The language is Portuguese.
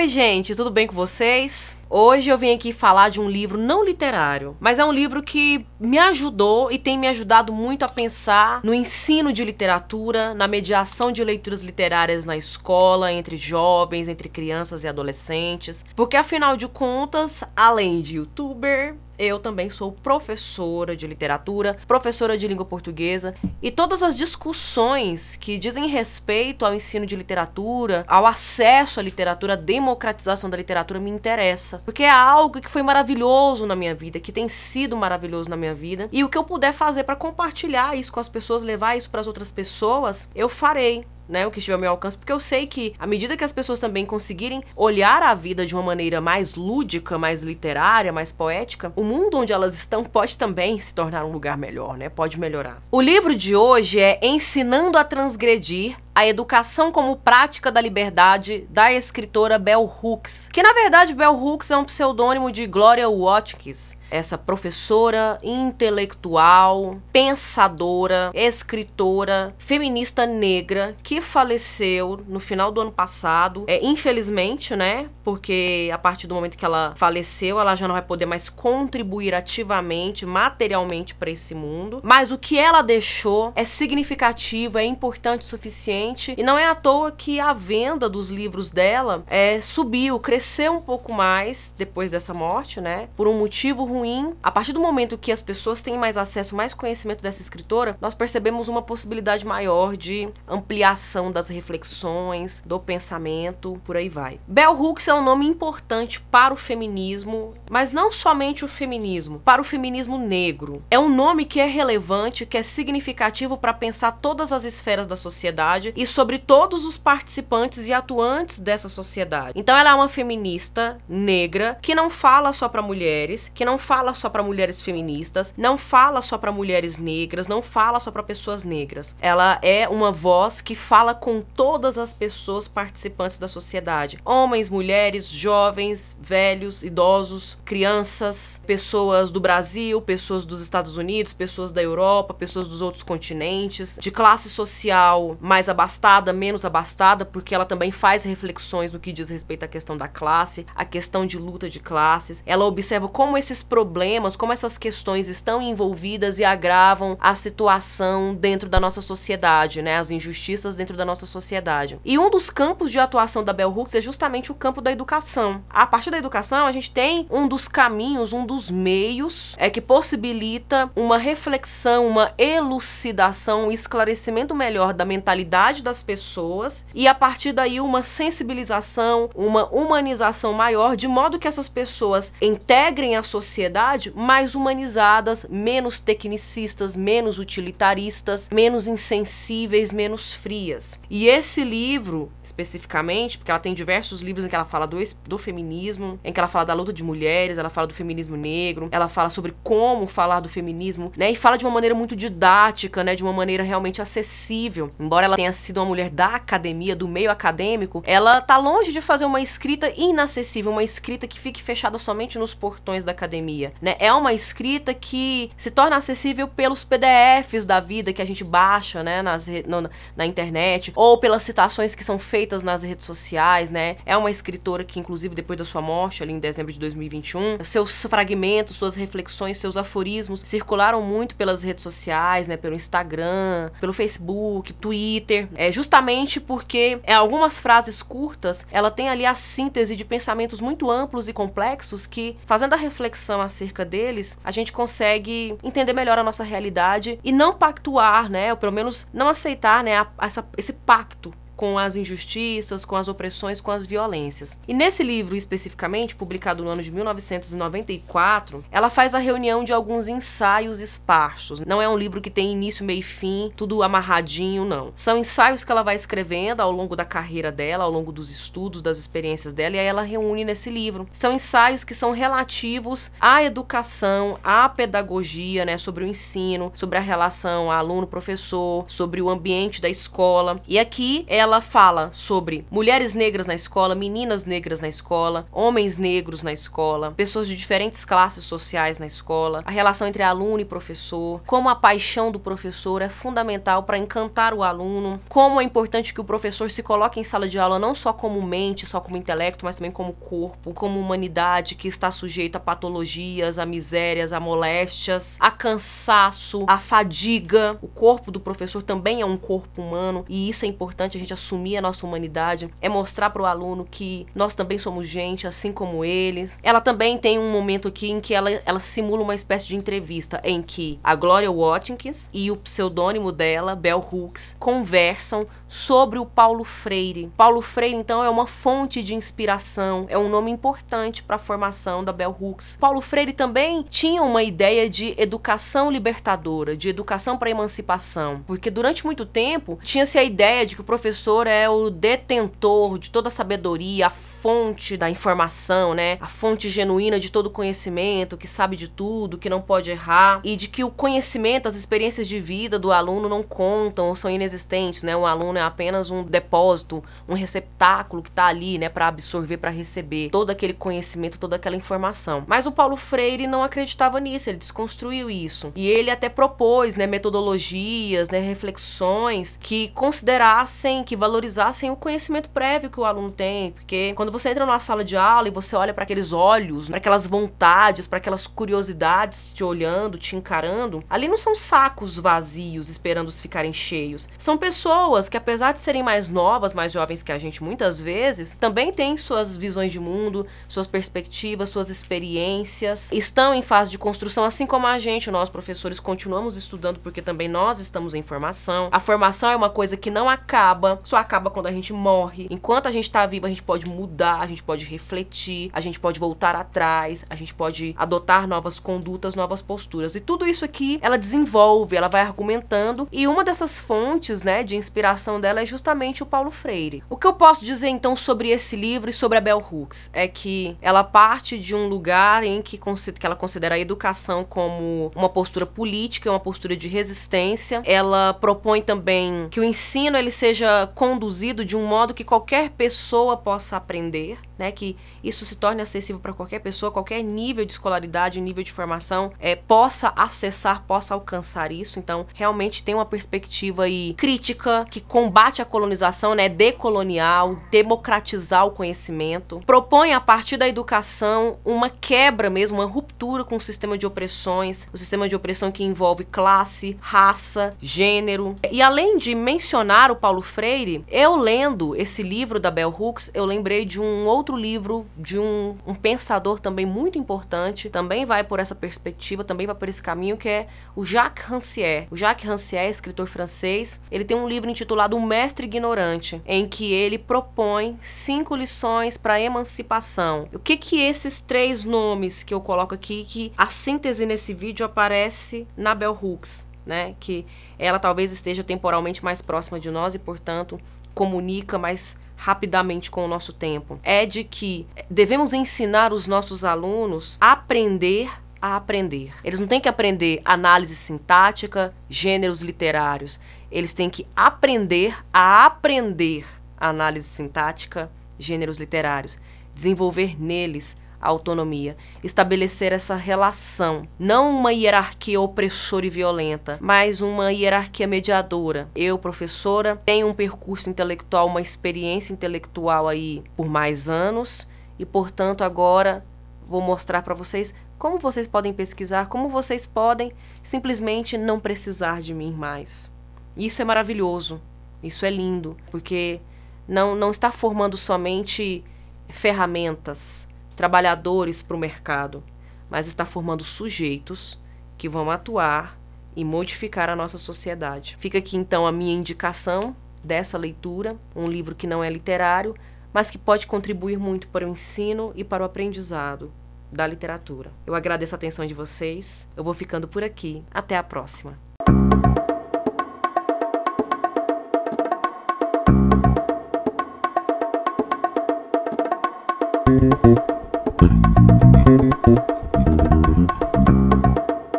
Oi, gente, tudo bem com vocês? Hoje eu vim aqui falar de um livro não literário, mas é um livro que me ajudou e tem me ajudado muito a pensar no ensino de literatura, na mediação de leituras literárias na escola, entre jovens, entre crianças e adolescentes, porque afinal de contas, além de youtuber, eu também sou professora de literatura, professora de língua portuguesa. E todas as discussões que dizem respeito ao ensino de literatura, ao acesso à literatura, à democratização da literatura me interessa, porque é algo que foi maravilhoso na minha vida, que tem sido maravilhoso na minha vida. E o que eu puder fazer para compartilhar isso com as pessoas, levar isso para as outras pessoas, eu farei né, o que estiver ao meu alcance, porque eu sei que à medida que as pessoas também conseguirem olhar a vida de uma maneira mais lúdica, mais literária, mais poética, o mundo onde elas estão pode também se tornar um lugar melhor, né? Pode melhorar. O livro de hoje é Ensinando a Transgredir a Educação como Prática da Liberdade, da escritora Bell Hooks, que na verdade Bell Hooks é um pseudônimo de Gloria Watkins, essa professora intelectual, pensadora, escritora, feminista negra que faleceu no final do ano passado. É, infelizmente, né? Porque a partir do momento que ela faleceu, ela já não vai poder mais contribuir ativamente, materialmente para esse mundo. Mas o que ela deixou é significativo, é importante o suficiente. E não é à toa que a venda dos livros dela é, subiu, cresceu um pouco mais depois dessa morte, né? Por um motivo ruim ruim. A partir do momento que as pessoas têm mais acesso, mais conhecimento dessa escritora, nós percebemos uma possibilidade maior de ampliação das reflexões, do pensamento, por aí vai. Bell Hooks é um nome importante para o feminismo, mas não somente o feminismo, para o feminismo negro. É um nome que é relevante, que é significativo para pensar todas as esferas da sociedade e sobre todos os participantes e atuantes dessa sociedade. Então ela é uma feminista negra que não fala só para mulheres, que não fala só para mulheres feministas, não fala só para mulheres negras, não fala só para pessoas negras. Ela é uma voz que fala com todas as pessoas participantes da sociedade: homens, mulheres, jovens, velhos, idosos, crianças, pessoas do Brasil, pessoas dos Estados Unidos, pessoas da Europa, pessoas dos outros continentes, de classe social mais abastada, menos abastada, porque ela também faz reflexões no que diz respeito à questão da classe, a questão de luta de classes. Ela observa como esses problemas, como essas questões estão envolvidas e agravam a situação dentro da nossa sociedade, né? As injustiças dentro da nossa sociedade. E um dos campos de atuação da Bell Hooks é justamente o campo da educação. A partir da educação, a gente tem um dos caminhos, um dos meios é que possibilita uma reflexão, uma elucidação, um esclarecimento melhor da mentalidade das pessoas e a partir daí uma sensibilização, uma humanização maior, de modo que essas pessoas integrem a sociedade sociedade mais humanizadas, menos tecnicistas, menos utilitaristas, menos insensíveis, menos frias. E esse livro, especificamente, porque ela tem diversos livros em que ela fala do, do feminismo, em que ela fala da luta de mulheres, ela fala do feminismo negro, ela fala sobre como falar do feminismo, né? E fala de uma maneira muito didática, né? De uma maneira realmente acessível. Embora ela tenha sido uma mulher da academia, do meio acadêmico, ela tá longe de fazer uma escrita inacessível, uma escrita que fique fechada somente nos portões da academia né? É uma escrita que se torna acessível pelos PDFs da vida que a gente baixa, né, nas, no, na internet, ou pelas citações que são feitas nas redes sociais, né? É uma escritora que, inclusive, depois da sua morte, ali em dezembro de 2021, seus fragmentos, suas reflexões, seus aforismos circularam muito pelas redes sociais, né? Pelo Instagram, pelo Facebook, Twitter. É justamente porque é, algumas frases curtas, ela tem ali a síntese de pensamentos muito amplos e complexos que, fazendo a reflexão acerca deles, a gente consegue entender melhor a nossa realidade e não pactuar, né? Ou pelo menos não aceitar, né, a, essa, esse pacto com as injustiças, com as opressões, com as violências. E nesse livro especificamente, publicado no ano de 1994, ela faz a reunião de alguns ensaios esparsos. Não é um livro que tem início, meio e fim, tudo amarradinho, não. São ensaios que ela vai escrevendo ao longo da carreira dela, ao longo dos estudos, das experiências dela, e aí ela reúne nesse livro. São ensaios que são relativos à educação, à pedagogia, né, sobre o ensino, sobre a relação aluno-professor, sobre o ambiente da escola. E aqui ela ela fala sobre mulheres negras na escola, meninas negras na escola, homens negros na escola, pessoas de diferentes classes sociais na escola, a relação entre aluno e professor, como a paixão do professor é fundamental para encantar o aluno, como é importante que o professor se coloque em sala de aula não só como mente, só como intelecto, mas também como corpo, como humanidade que está sujeita a patologias, a misérias, a moléstias, a cansaço, a fadiga. O corpo do professor também é um corpo humano e isso é importante a gente assumir a nossa humanidade, é mostrar para o aluno que nós também somos gente, assim como eles. Ela também tem um momento aqui em que ela, ela simula uma espécie de entrevista em que a Gloria Watkins e o pseudônimo dela, Bell Hooks, conversam sobre o Paulo Freire. Paulo Freire, então, é uma fonte de inspiração, é um nome importante para a formação da Bell Hooks. Paulo Freire também tinha uma ideia de educação libertadora, de educação para emancipação, porque durante muito tempo tinha-se a ideia de que o professor é o detentor de toda a sabedoria, a fonte da informação, né? A fonte genuína de todo o conhecimento, que sabe de tudo, que não pode errar, e de que o conhecimento, as experiências de vida do aluno não contam ou são inexistentes, né? O aluno é apenas um depósito, um receptáculo que está ali, né, para absorver, para receber todo aquele conhecimento, toda aquela informação. Mas o Paulo Freire não acreditava nisso, ele desconstruiu isso. E ele até propôs, né, metodologias, né, reflexões que considerassem, que valorizassem o conhecimento prévio que o aluno tem, porque quando você entra numa sala de aula e você olha para aqueles olhos, para aquelas vontades, para aquelas curiosidades te olhando, te encarando, ali não são sacos vazios esperando ficarem cheios. São pessoas que apesar de serem mais novas, mais jovens que a gente muitas vezes, também têm suas visões de mundo, suas perspectivas, suas experiências, estão em fase de construção, assim como a gente, nós professores, continuamos estudando porque também nós estamos em formação. A formação é uma coisa que não acaba, só acaba quando a gente morre. Enquanto a gente está vivo, a gente pode mudar, a gente pode refletir, a gente pode voltar atrás, a gente pode adotar novas condutas, novas posturas. E tudo isso aqui ela desenvolve, ela vai argumentando, e uma dessas fontes, né, de inspiração dela é justamente o Paulo Freire. O que eu posso dizer então sobre esse livro e sobre a Bell Hooks é que ela parte de um lugar em que, que ela considera a educação como uma postura política, uma postura de resistência. Ela propõe também que o ensino ele seja conduzido de um modo que qualquer pessoa possa aprender né, que isso se torne acessível para qualquer pessoa, qualquer nível de escolaridade, nível de formação, é, possa acessar, possa alcançar isso. Então, realmente tem uma perspectiva aí crítica que combate a colonização, né, decolonial, democratizar o conhecimento, propõe a partir da educação uma quebra mesmo, uma ruptura com o sistema de opressões, o sistema de opressão que envolve classe, raça, gênero. E além de mencionar o Paulo Freire, eu lendo esse livro da Bell Hooks, eu lembrei de um outro outro livro de um, um, pensador também muito importante, também vai por essa perspectiva, também vai por esse caminho, que é o Jacques Rancière. O Jacques Rancière, escritor francês, ele tem um livro intitulado O Mestre Ignorante, em que ele propõe cinco lições para emancipação. O que que esses três nomes que eu coloco aqui, que a síntese nesse vídeo aparece na Bell Hooks, né? Que ela talvez esteja temporalmente mais próxima de nós e, portanto, comunica mais rapidamente com o nosso tempo. É de que devemos ensinar os nossos alunos a aprender a aprender. Eles não têm que aprender análise sintática, gêneros literários. Eles têm que aprender a aprender análise sintática, gêneros literários, desenvolver neles autonomia, estabelecer essa relação, não uma hierarquia opressora e violenta, mas uma hierarquia mediadora. Eu, professora, tenho um percurso intelectual, uma experiência intelectual aí por mais anos e, portanto, agora vou mostrar para vocês como vocês podem pesquisar, como vocês podem simplesmente não precisar de mim mais. Isso é maravilhoso, isso é lindo, porque não, não está formando somente ferramentas, trabalhadores para o mercado, mas está formando sujeitos que vão atuar e modificar a nossa sociedade. Fica aqui então a minha indicação dessa leitura, um livro que não é literário, mas que pode contribuir muito para o ensino e para o aprendizado da literatura. Eu agradeço a atenção de vocês. Eu vou ficando por aqui. Até a próxima.